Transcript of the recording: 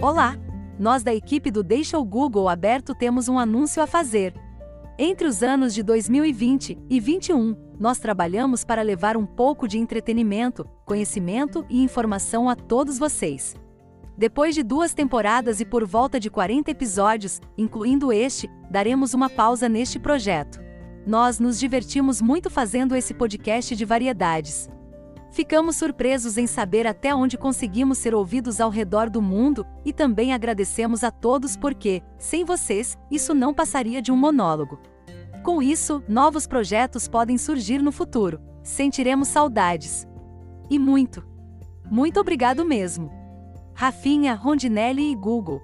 Olá! Nós da equipe do Deixa o Google aberto temos um anúncio a fazer. Entre os anos de 2020 e 21, nós trabalhamos para levar um pouco de entretenimento, conhecimento e informação a todos vocês. Depois de duas temporadas e por volta de 40 episódios, incluindo este, daremos uma pausa neste projeto. Nós nos divertimos muito fazendo esse podcast de variedades. Ficamos surpresos em saber até onde conseguimos ser ouvidos ao redor do mundo e também agradecemos a todos porque, sem vocês, isso não passaria de um monólogo. Com isso, novos projetos podem surgir no futuro. Sentiremos saudades. E muito. Muito obrigado mesmo. Rafinha, Rondinelli e Google.